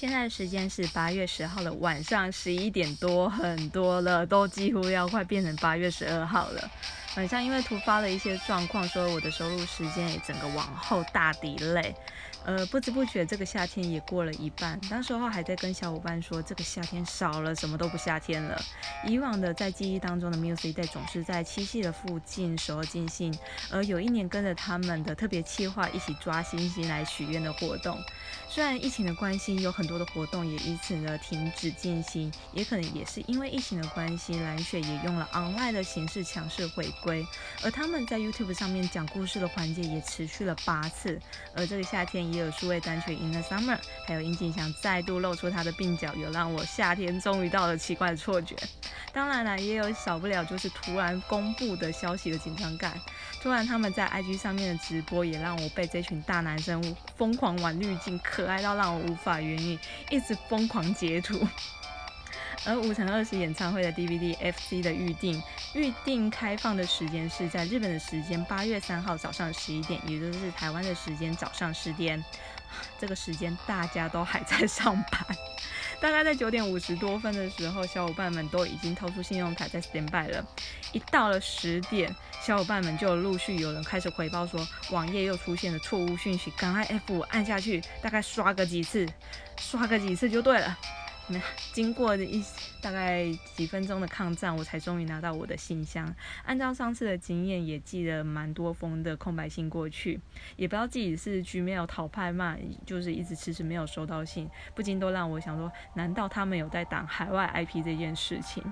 现在时间是八月十号的晚上十一点多，很多了，都几乎要快变成八月十二号了。晚上因为突发了一些状况，所以我的收录时间也整个往后大抵累。呃，不知不觉这个夏天也过了一半，当时候还在跟小伙伴说，这个夏天少了什么都不夏天了。以往的在记忆当中的 Music Day 总是在七夕的附近时候进行，而有一年跟着他们的特别企划一起抓星星来许愿的活动。虽然疫情的关系，有很多的活动也因此呢停止进行，也可能也是因为疫情的关系，蓝雪也用了 online 的形式强势回归，而他们在 YouTube 上面讲故事的环节也持续了八次，而这个夏天也。有数位单曲《In the Summer》，还有殷景祥再度露出他的鬓角，有让我夏天终于到了奇怪的错觉。当然了，也有少不了就是突然公布的消息的紧张感。突然他们在 IG 上面的直播，也让我被这群大男生疯狂玩滤镜，可爱到让我无法言语，一直疯狂截图。而五乘二十演唱会的 DVD FC 的预定预定开放的时间是在日本的时间八月三号早上十一点，也就是台湾的时间早上十点。这个时间大家都还在上班，大概在九点五十多分的时候，小伙伴们都已经掏出信用卡在 stand by 了。一到了十点，小伙伴们就陆续有人开始回报说网页又出现了错误讯息，赶快 F 按下去，大概刷个几次，刷个几次就对了。经过的一大概几分钟的抗战，我才终于拿到我的信箱。按照上次的经验，也寄了蛮多封的空白信过去，也不知道自己是 Gmail 淘派嘛，就是一直迟迟没有收到信，不禁都让我想说，难道他们有在挡海外 IP 这件事情？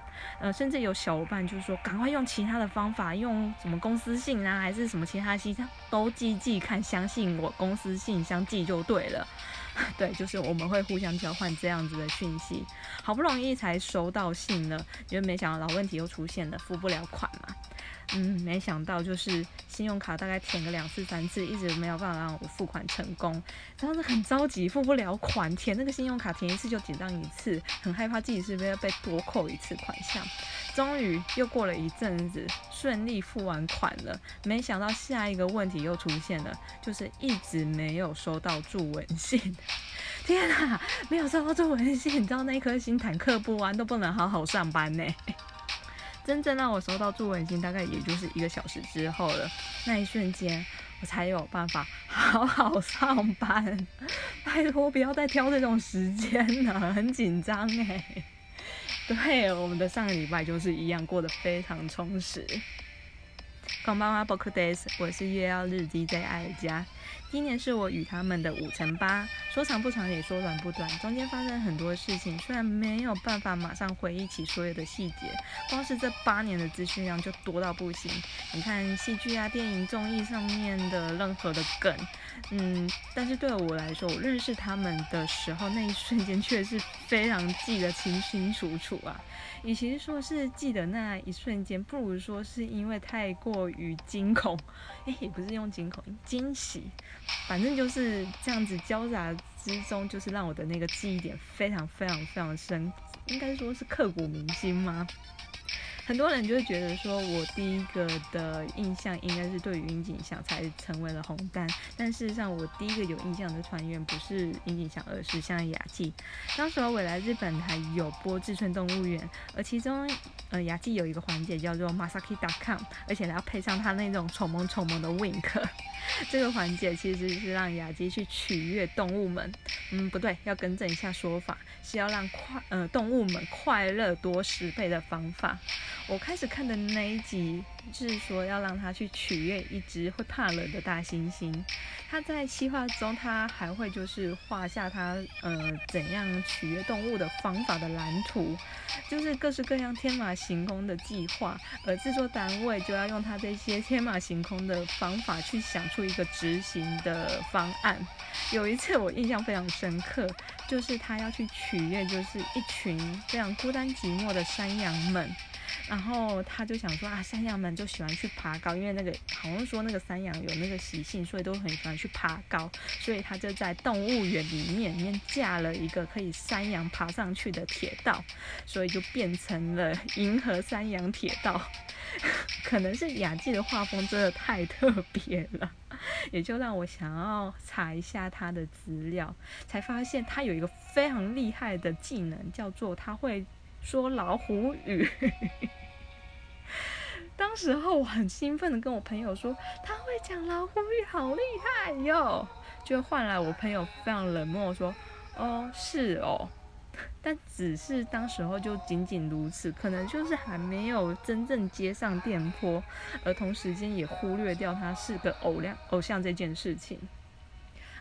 呃，甚至有小伙伴就说，赶快用其他的方法，用什么公司信啊，还是什么其他信箱都寄寄看，相信我公司信箱寄就对了。对，就是我们会互相交换这样子的讯息，好不容易才收到信了，因为没想到老问题又出现了，付不了款嘛。嗯，没想到就是信用卡大概填个两次三次，一直没有办法让我付款成功，然后很着急，付不了款，填那个信用卡填一次就紧张一次，很害怕自己是不是要被多扣一次款项。终于又过了一阵子，顺利付完款了，没想到下一个问题又出现了，就是一直没有收到祝文信。天哪，没有收到祝文信，你知道那颗心忐忑不安，都不能好好上班呢。真正让我收到祝文信，大概也就是一个小时之后了。那一瞬间，我才有办法好好上班。拜托，不要再挑这种时间了，很紧张哎。对，我们的上个礼拜就是一样，过得非常充实。广巴妈 Book Days，我是月曜日 DJ 爱家。今年是我与他们的五乘八，说长不长也说短不短，中间发生很多事情，虽然没有办法马上回忆起所有的细节，光是这八年的资讯量就多到不行。你看戏剧啊、电影、综艺上面的任何的梗，嗯，但是对我来说，我认识他们的时候，那一瞬间却是非常记得清清楚楚啊。与其说是记得那一瞬间，不如说是因为太过于惊恐，哎，也不是用惊恐，惊喜。反正就是这样子交杂之中，就是让我的那个记忆点非常非常非常深，应该说是刻骨铭心吗？很多人就会觉得说，我第一个的印象应该是对于樱井翔才成为了红丹，但事实上我第一个有印象的团员不是樱井翔，而是像雅纪。当时我来日本还有播志村动物园，而其中呃雅纪有一个环节叫做 Masaki.com，而且还要配上他那种丑萌丑萌的 wink。这个环节其实是让雅纪去取悦动物们，嗯不对，要更正一下说法，是要让快呃动物们快乐多十倍的方法。我开始看的那一集，就是说要让他去取悦一只会怕冷的大猩猩。他在企划中，他还会就是画下他呃怎样取悦动物的方法的蓝图，就是各式各样天马行空的计划。而制作单位就要用他这些天马行空的方法去想出一个执行的方案。有一次我印象非常深刻，就是他要去取悦就是一群非常孤单寂寞的山羊们。然后他就想说啊，山羊们就喜欢去爬高，因为那个好像说那个山羊有那个习性，所以都很喜欢去爬高。所以他就在动物园里面里面架了一个可以山羊爬上去的铁道，所以就变成了银河山羊铁道。可能是雅纪的画风真的太特别了。也就让我想要查一下他的资料，才发现他有一个非常厉害的技能，叫做他会说老虎语。时候我很兴奋的跟我朋友说，他会讲老虎语，好厉害哟！就换来我朋友非常冷漠说，哦，是哦。但只是当时候就仅仅如此，可能就是还没有真正接上电波，而同时间也忽略掉他是个偶像偶像这件事情。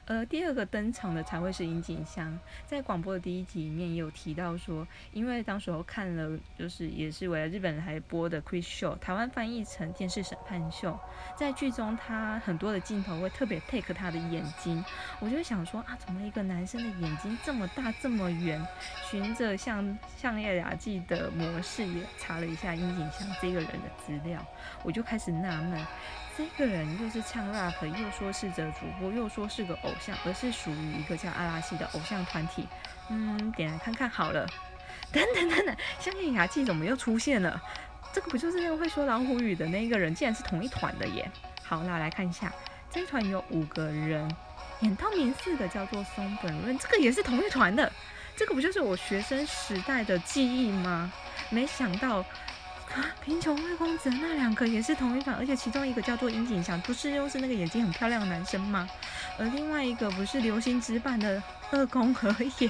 呃，第二个登场的才会是樱井香，在广播的第一集里面也有提到说，因为当时候看了，就是也是为了日本台播的 Quiz Show，台湾翻译成电视审判秀，在剧中他很多的镜头会特别 take 他的眼睛，我就想说啊，怎么一个男生的眼睛这么大这么圆？循着像像叶雅纪的模式也查了一下樱井香这个人的资料，我就开始纳闷。这个人又是唱 rap，又说是个主播，又说是个偶偶像，而是属于一个叫阿拉西的偶像团体。嗯，点来看看好了。等等等等，香艳雅纪怎么又出现了？这个不就是那个会说老虎语的那个人？竟然是同一团的耶！好，那来看一下，这一团有五个人，演到名四的叫做松本润，这个也是同一团的。这个不就是我学生时代的记忆吗？没想到。啊！贫穷贵公子那两个也是同一款，而且其中一个叫做樱井翔，不是又是那个眼睛很漂亮的男生吗？而另外一个不是流星直版的二宫和也，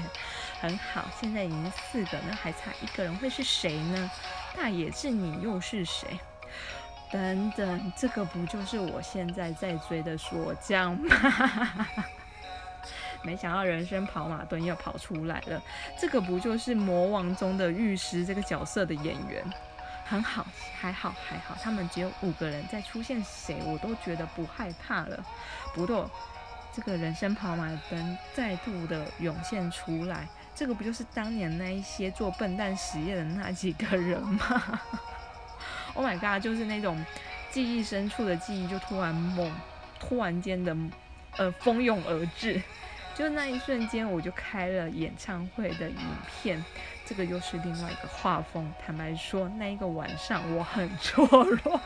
很好，现在已经四个，那还差一个人会是谁呢？大野智你又是谁？等等，这个不就是我现在在追的锁匠吗？没想到人生跑马灯又跑出来了，这个不就是魔王中的御师这个角色的演员？很好，还好还好，他们只有五个人，再出现谁我都觉得不害怕了。不过，这个人生跑马灯再度的涌现出来，这个不就是当年那一些做笨蛋实验的那几个人吗？Oh my god，就是那种记忆深处的记忆就突然猛，突然间的呃蜂拥而至，就那一瞬间我就开了演唱会的影片。这个又是另外一个画风。坦白说，那一个晚上我很错乱，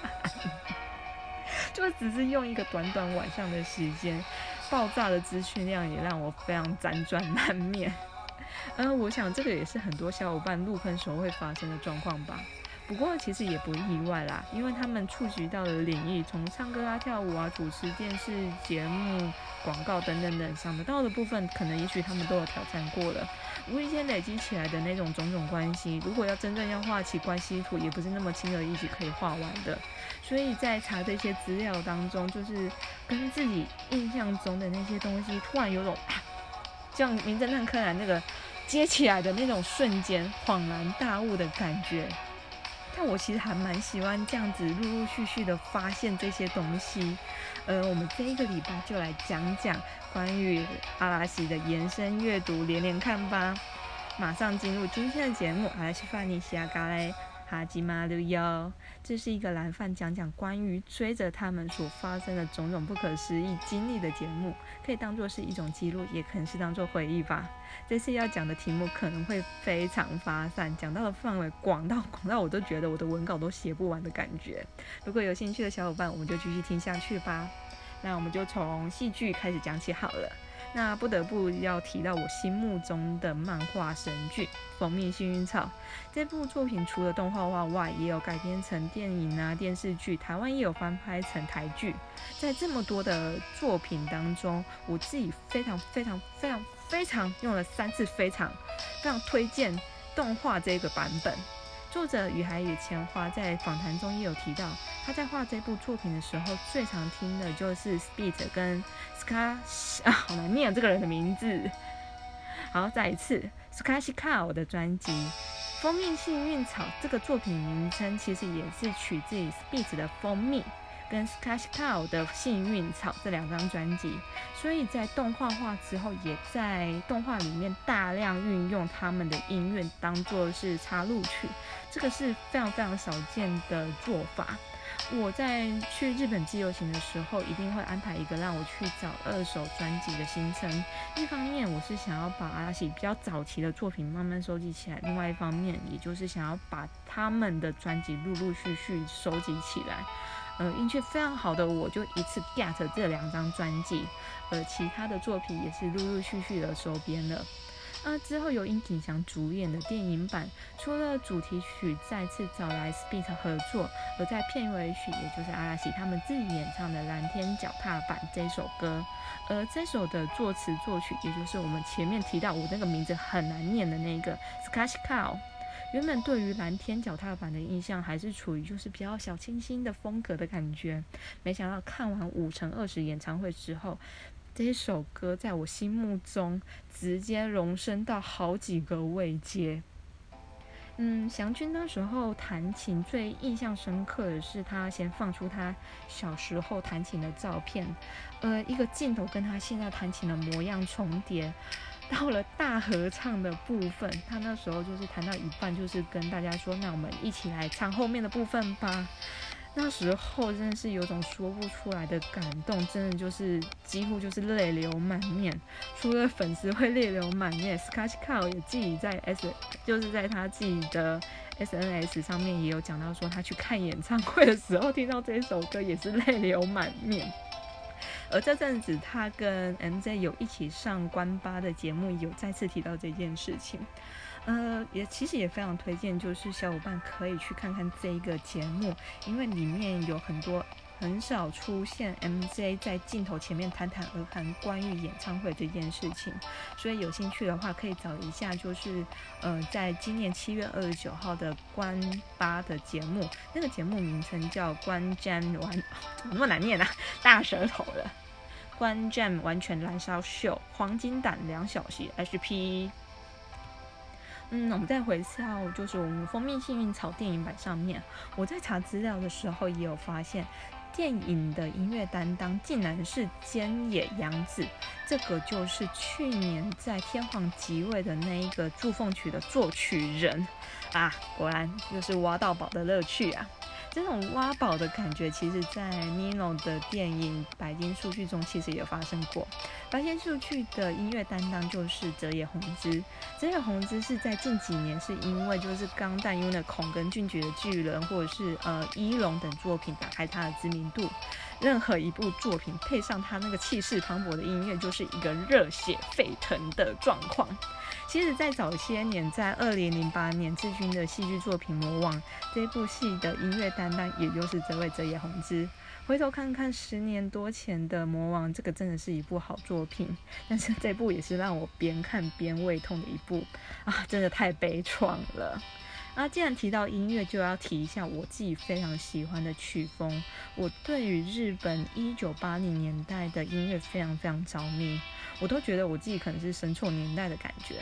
就只是用一个短短晚上的时间，爆炸的资讯量也让我非常辗转难眠。嗯，我想这个也是很多小伙伴入坑时候会发生的状况吧。不过其实也不意外啦，因为他们触及到的领域，从唱歌啊、跳舞啊、主持电视节目、广告等等等，想得到的部分，可能也许他们都有挑战过了。无意间累积起来的那种种种关系，如果要真正要画起关系图，也不是那么轻而易举可以画完的。所以在查这些资料当中，就是跟自己印象中的那些东西，突然有种像名侦探柯南那个接起来的那种瞬间，恍然大悟的感觉。但我其实还蛮喜欢这样子陆陆续续的发现这些东西，呃，我们这一个礼拜就来讲讲关于阿拉西的延伸阅读连连看吧。马上进入今天的节目，阿拉西法尼西亚嘎嘞。哈吉马六幺，这是一个蓝饭讲讲关于追着他们所发生的种种不可思议经历的节目，可以当做是一种记录，也可能是当做回忆吧。这次要讲的题目可能会非常发散，讲到的范围广到广到我都觉得我的文稿都写不完的感觉。如果有兴趣的小伙伴，我们就继续听下去吧。那我们就从戏剧开始讲起好了。那不得不要提到我心目中的漫画神剧《蜂蜜幸运草》这部作品，除了动画化外，也有改编成电影啊、电视剧，台湾也有翻拍成台剧。在这么多的作品当中，我自己非常非常非常非常用了三次非常非常推荐动画这个版本。作者雨海野千花在访谈中也有提到，他在画这部作品的时候，最常听的就是 Speed 跟 Ska 啊，好难念这个人的名字。好，再一次 Skashika 的专辑《蜂蜜幸运草》这个作品名称其实也是取自于 Speed 的蜂蜜。跟 Skash Cow 的幸运草这两张专辑，所以在动画化之后，也在动画里面大量运用他们的音乐当做是插入曲，这个是非常非常少见的做法。我在去日本自由行的时候，一定会安排一个让我去找二手专辑的行程。一方面我是想要把阿喜比较早期的作品慢慢收集起来，另外一方面也就是想要把他们的专辑陆陆续续收集起来。呃，运气非常好的我就一次 get 这两张专辑，而其他的作品也是陆陆续续的收编了。那之后由殷景祥主演的电影版，除了主题曲再次找来 Speed 合作，而在片尾曲，也就是阿拉西他们自己演唱的《蓝天脚踏板》这首歌，而这首的作词作曲，也就是我们前面提到我那个名字很难念的那个 Scratch Cow。原本对于蓝天脚踏板的印象还是处于就是比较小清新的风格的感觉，没想到看完五乘二十演唱会之后，这首歌在我心目中直接荣升到好几个位阶。嗯，祥君那时候弹琴最印象深刻的是他先放出他小时候弹琴的照片，呃，一个镜头跟他现在弹琴的模样重叠。到了大合唱的部分，他那时候就是弹到一半，就是跟大家说：“那我们一起来唱后面的部分吧。”那时候真的是有种说不出来的感动，真的就是几乎就是泪流满面。除了粉丝会泪流满面，Scratch Cow 也自己在 S，就是在他自己的 SNS 上面也有讲到说，他去看演唱会的时候听到这首歌也是泪流满面。而这阵子，他跟 MJ 有一起上关八的节目，有再次提到这件事情。呃，也其实也非常推荐，就是小伙伴可以去看看这一个节目，因为里面有很多。很少出现 MJ 在镜头前面谈谈而谈关于演唱会这件事情，所以有兴趣的话可以找一下，就是呃，在今年七月二十九号的关八的节目，那个节目名称叫关詹完，怎 么那么难念啊？大舌头了，关 Jam 完全燃烧秀，黄金档两小时 HP。嗯，我们再回到就是我们蜂蜜幸运草电影版上面，我在查资料的时候也有发现。电影的音乐担当竟然是菅野洋子，这个就是去年在天皇即位的那一个祝凤曲的作曲人啊，果然就是挖到宝的乐趣啊！这种挖宝的感觉，其实在 Nino 的电影《白金数据》中其实也发生过。白金数据的音乐担当就是泽野弘之。泽野弘之是在近几年是因为就是钢弹 Unicorn 跟俊杰的巨人或者是呃一龙等作品打开他的知名度。任何一部作品配上他那个气势磅礴的音乐，就是一个热血沸腾的状况。其实，在早些年，在二零零八年志军的戏剧作品《魔王》这部戏的音乐担当，也就是这位泽野弘之。回头看看十年多前的《魔王》，这个真的是一部好作品，但是这部也是让我边看边胃痛的一部啊，真的太悲怆了。那既然提到音乐，就要提一下我自己非常喜欢的曲风。我对于日本一九八零年代的音乐非常非常着迷。我都觉得我自己可能是生错年代的感觉。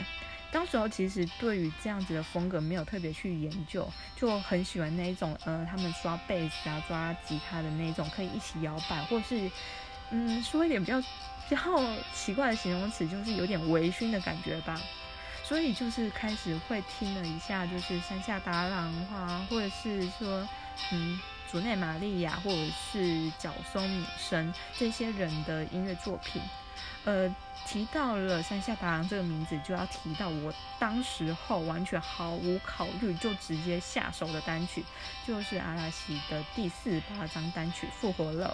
当时候其实对于这样子的风格没有特别去研究，就很喜欢那一种，呃，他们刷贝斯啊、抓吉他的那种，可以一起摇摆，或是，嗯，说一点比较比较奇怪的形容词，就是有点微醺的感觉吧。所以就是开始会听了一下，就是山下达郎啊，或者是说，嗯，竹内玛利亚，或者是角松女生这些人的音乐作品，呃。提到了山下达郎这个名字，就要提到我当时候完全毫无考虑就直接下手的单曲，就是阿拉西的第四八张单曲《复活 Love》。《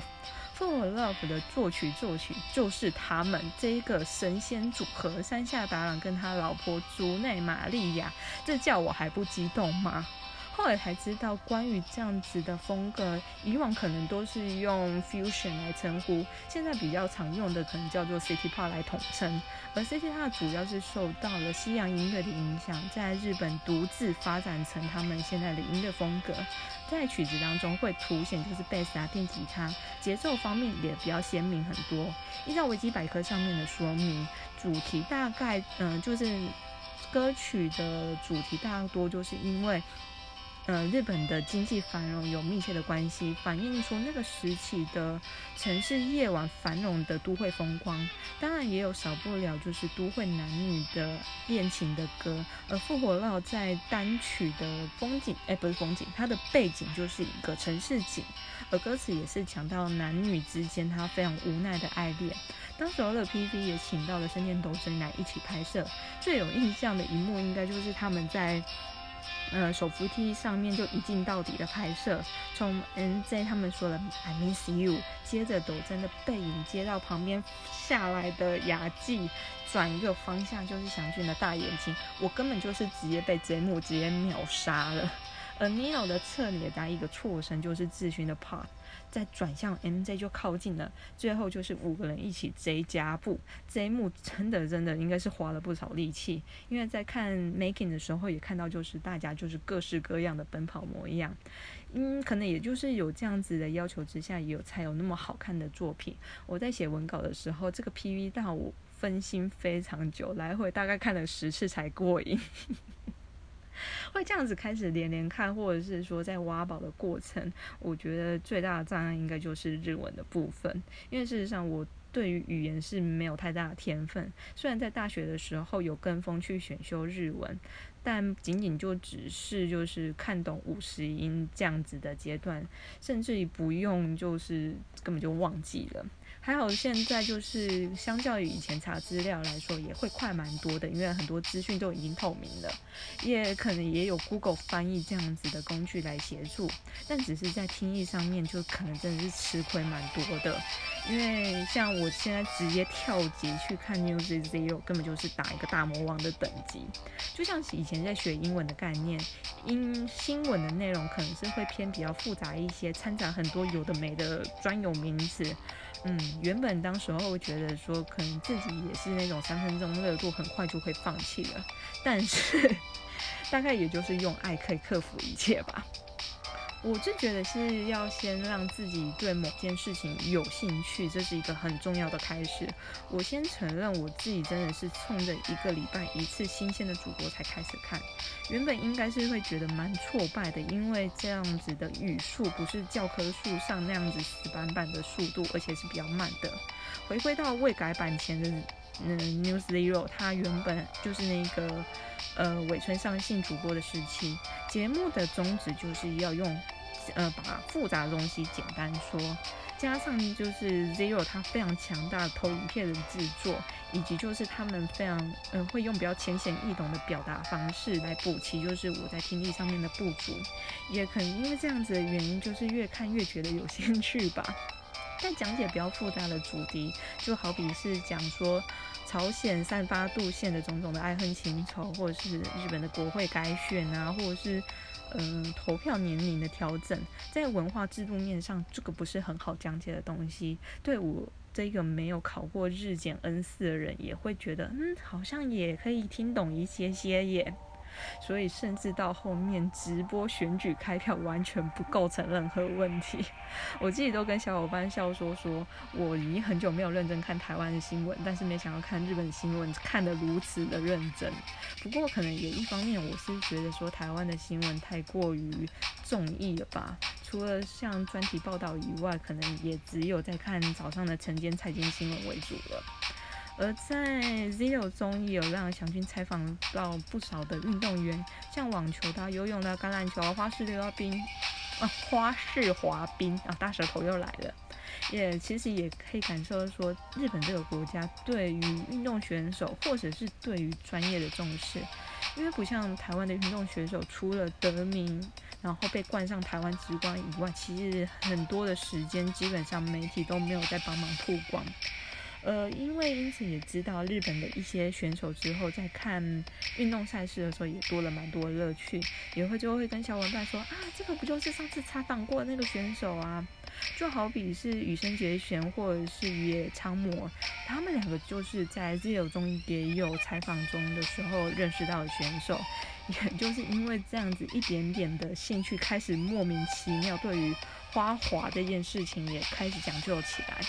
做 Love》的作曲作曲就是他们这一个神仙组合山下达郎跟他老婆竹内玛利亚，这叫我还不激动吗？后来才知道，关于这样子的风格，以往可能都是用 fusion 来称呼，现在比较常用的可能叫做 city pop 来统称。而 city pop 主要是受到了西洋音乐的影响，在日本独自发展成他们现在的音乐风格。在曲子当中会凸显就是贝斯啊、电吉他，节奏方面也比较鲜明很多。依照维基百科上面的说明，主题大概嗯就是歌曲的主题大多就是因为。呃，日本的经济繁荣有密切的关系，反映出那个时期的城市夜晚繁荣的都会风光。当然，也有少不了就是都会男女的恋情的歌。而《复活烙》在单曲的风景，哎，不是风景，它的背景就是一个城市景，而歌词也是讲到男女之间他非常无奈的爱恋。当时候的 PV 也请到了深田斗真来一起拍摄，最有印象的一幕应该就是他们在。呃，手扶梯上面就一镜到底的拍摄，从 NZ 他们说的 I miss you，接着抖真的背影接到旁边下来的雅纪，转一个方向就是祥俊的大眼睛，我根本就是直接被这幕直接秒杀了。而 Nino 的侧脸加一个错身就是志勋的 part。再转向 MJ 就靠近了，最后就是五个人一起 J 加步，这一幕真的真的应该是花了不少力气，因为在看 making 的时候也看到，就是大家就是各式各样的奔跑模样，嗯，可能也就是有这样子的要求之下，也有才有那么好看的作品。我在写文稿的时候，这个 PV 让我分心非常久，来回大概看了十次才过瘾。会这样子开始连连看，或者是说在挖宝的过程，我觉得最大的障碍应该就是日文的部分，因为事实上我对于语言是没有太大的天分。虽然在大学的时候有跟风去选修日文，但仅仅就只是就是看懂五十音这样子的阶段，甚至于不用就是根本就忘记了。还好现在就是相较于以前查资料来说，也会快蛮多的，因为很多资讯都已经透明了，也可能也有 Google 翻译这样子的工具来协助，但只是在听译上面就可能真的是吃亏蛮多的，因为像我现在直接跳级去看 News Zero，根本就是打一个大魔王的等级，就像以前在学英文的概念，英新闻的内容可能是会偏比较复杂一些，掺杂很多有的没的专有名词。嗯，原本当时候觉得说，可能自己也是那种三分钟热度，很快就会放弃了。但是，大概也就是用爱可以克服一切吧。我就觉得是要先让自己对某件事情有兴趣，这是一个很重要的开始。我先承认我自己真的是冲着一个礼拜一次新鲜的主播才开始看，原本应该是会觉得蛮挫败的，因为这样子的语速不是教科书上那样子死板板的速度，而且是比较慢的。回归到未改版前的嗯 News Zero，它原本就是那个呃尾村上信主播的时期，节目的宗旨就是要用。呃，把复杂的东西简单说，加上就是 Zero 它非常强大的投影片的制作，以及就是他们非常嗯会用比较浅显易懂的表达方式来补齐，就是我在听力上面的不足，也可能因为这样子的原因，就是越看越觉得有兴趣吧。但讲解比较复杂的主题，就好比是讲说朝鲜散发度线的种种的爱恨情仇，或者是日本的国会改选啊，或者是。嗯，投票年龄的调整，在文化制度面上，这个不是很好讲解的东西。对我这个没有考过日检 N 四的人，也会觉得，嗯，好像也可以听懂一些些耶。所以，甚至到后面直播选举开票完全不构成任何问题。我自己都跟小伙伴笑说，说我已经很久没有认真看台湾的新闻，但是没想到看日本新闻看得如此的认真。不过，可能也一方面我是觉得说台湾的新闻太过于综艺了吧。除了像专题报道以外，可能也只有在看早上的晨间财经新闻为主了。而在 Zero 中也有让祥军采访到不少的运动员，像网球的、游泳的、橄榄球、花式溜冰、啊花式滑冰啊，大舌头又来了。也其实也可以感受说，日本这个国家对于运动选手或者是对于专业的重视，因为不像台湾的运动选手，除了得名，然后被冠上台湾之光以外，其实很多的时间基本上媒体都没有在帮忙曝光。呃，因为因此也知道日本的一些选手之后，在看运动赛事的时候，也多了蛮多乐趣，也会就会跟小伙伴说啊，这个不就是上次采访过那个选手啊？就好比是羽生结弦或者是野昌磨，他们两个就是在 z e o 中也有采访中的时候认识到的选手，也就是因为这样子一点点的兴趣，开始莫名其妙对于花滑这件事情也开始讲究起来。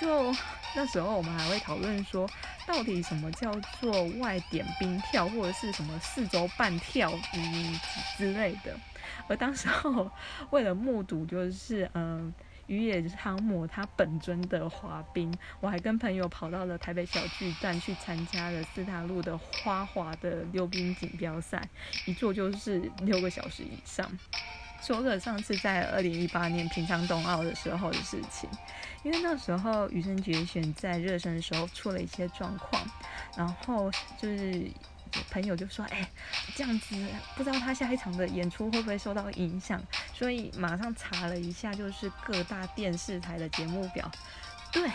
就那时候，我们还会讨论说，到底什么叫做外点冰跳，或者是什么四周半跳，嗯之类的。而当时候，为了目睹就是嗯鱼野汤姆他本尊的滑冰，我还跟朋友跑到了台北小巨蛋去参加了四大路的花滑的溜冰锦标赛，一坐就是六个小时以上。说个上次在二零一八年平昌冬奥的时候的事情，因为那时候羽生结弦在热身的时候出了一些状况，然后就是朋友就说：“哎，这样子不知道他下一场的演出会不会受到影响？”所以马上查了一下，就是各大电视台的节目表，对。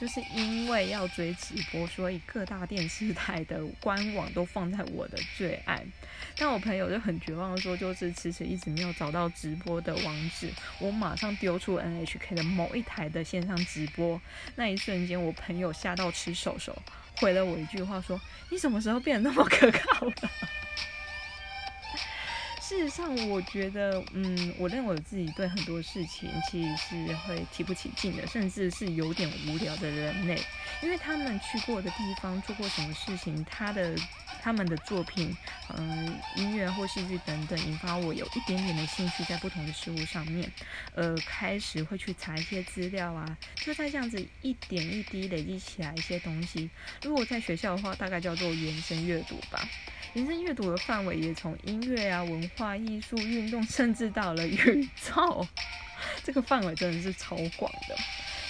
就是因为要追直播，所以各大电视台的官网都放在我的最爱。但我朋友就很绝望，说就是迟迟一直没有找到直播的网址。我马上丢出 NHK 的某一台的线上直播，那一瞬间，我朋友吓到吃手手，回了我一句话说：“你什么时候变得那么可靠了？”事实上，我觉得，嗯，我认为我自己对很多事情其实是会提不起劲的，甚至是有点无聊的人类，因为他们去过的地方，做过什么事情，他的他们的作品，嗯，音乐或戏剧等等，引发我有一点点的兴趣，在不同的事物上面，呃，开始会去查一些资料啊，就在这样子一点一滴累积起来一些东西。如果在学校的话，大概叫做延伸阅读吧。人生阅读的范围也从音乐啊、文化艺术、运动，甚至到了宇宙，这个范围真的是超广的。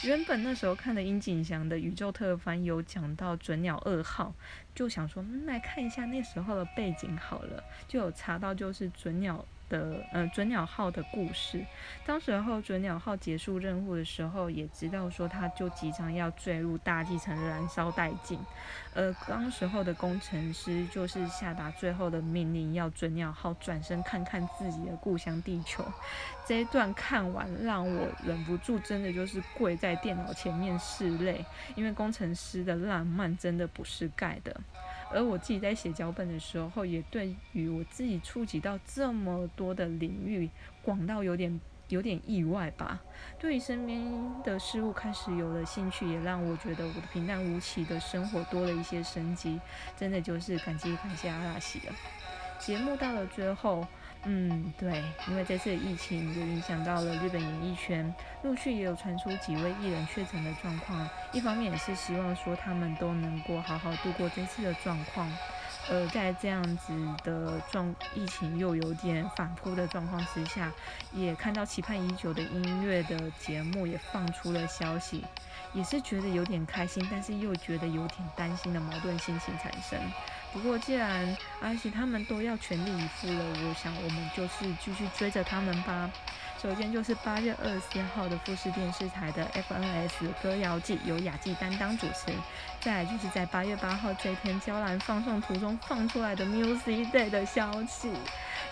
原本那时候看的殷景祥的宇宙特番有讲到准鸟二号，就想说，嗯，来看一下那时候的背景好了，就有查到就是准鸟。的呃准鸟号的故事，当时候准鸟号结束任务的时候，也知道说它就即将要坠入大气层燃烧殆尽，而当时候的工程师就是下达最后的命令，要准鸟号转身看看自己的故乡地球。这一段看完，让我忍不住真的就是跪在电脑前面拭泪，因为工程师的浪漫真的不是盖的。而我自己在写脚本的时候，也对于我自己触及到这么多的领域，广到有点有点意外吧。对于身边的事物开始有了兴趣，也让我觉得我的平淡无奇的生活多了一些生机。真的就是感激感谢阿拉西了。节目到了最后。嗯，对，因为这次疫情也影响到了日本演艺圈，陆续也有传出几位艺人确诊的状况。一方面也是希望说他们都能够好好度过这次的状况。呃，在这样子的状疫情又有点反扑的状况之下，也看到期盼已久的音乐的节目也放出了消息，也是觉得有点开心，但是又觉得有点担心的矛盾心情产生。不过，既然安琪他们都要全力以赴了，我想我们就是继续追着他们吧。首先就是八月二十四号的富士电视台的 FNS 歌谣季，由雅纪担当主持。再来就是在八月八号这天，娇兰放送途中放出来的 Music Day 的消息。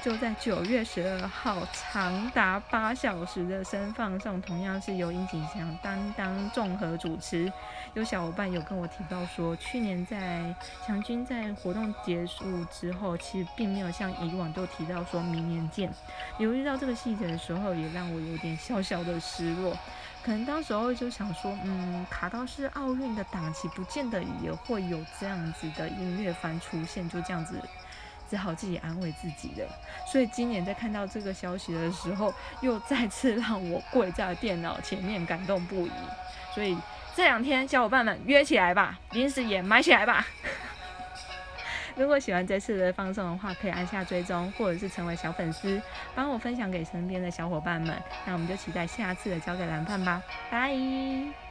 就在九月十二号，长达八小时的声放送，同样是由殷景祥担当综合主持。有小伙伴有跟我提到说，去年在强军在活动结束之后，其实并没有像以往都提到说明年见。留意到这个细节的时候，也让我有点小小的失落。可能当时候就想说，嗯，卡到是奥运的档期，不见得也会有这样子的音乐番出现，就这样子。只好自己安慰自己了。所以今年在看到这个消息的时候，又再次让我跪在电脑前面感动不已。所以这两天小伙伴们约起来吧，临时也买起来吧。如果喜欢这次的放送的话，可以按下追踪，或者是成为小粉丝，帮我分享给身边的小伙伴们。那我们就期待下次的交给蓝胖吧，拜。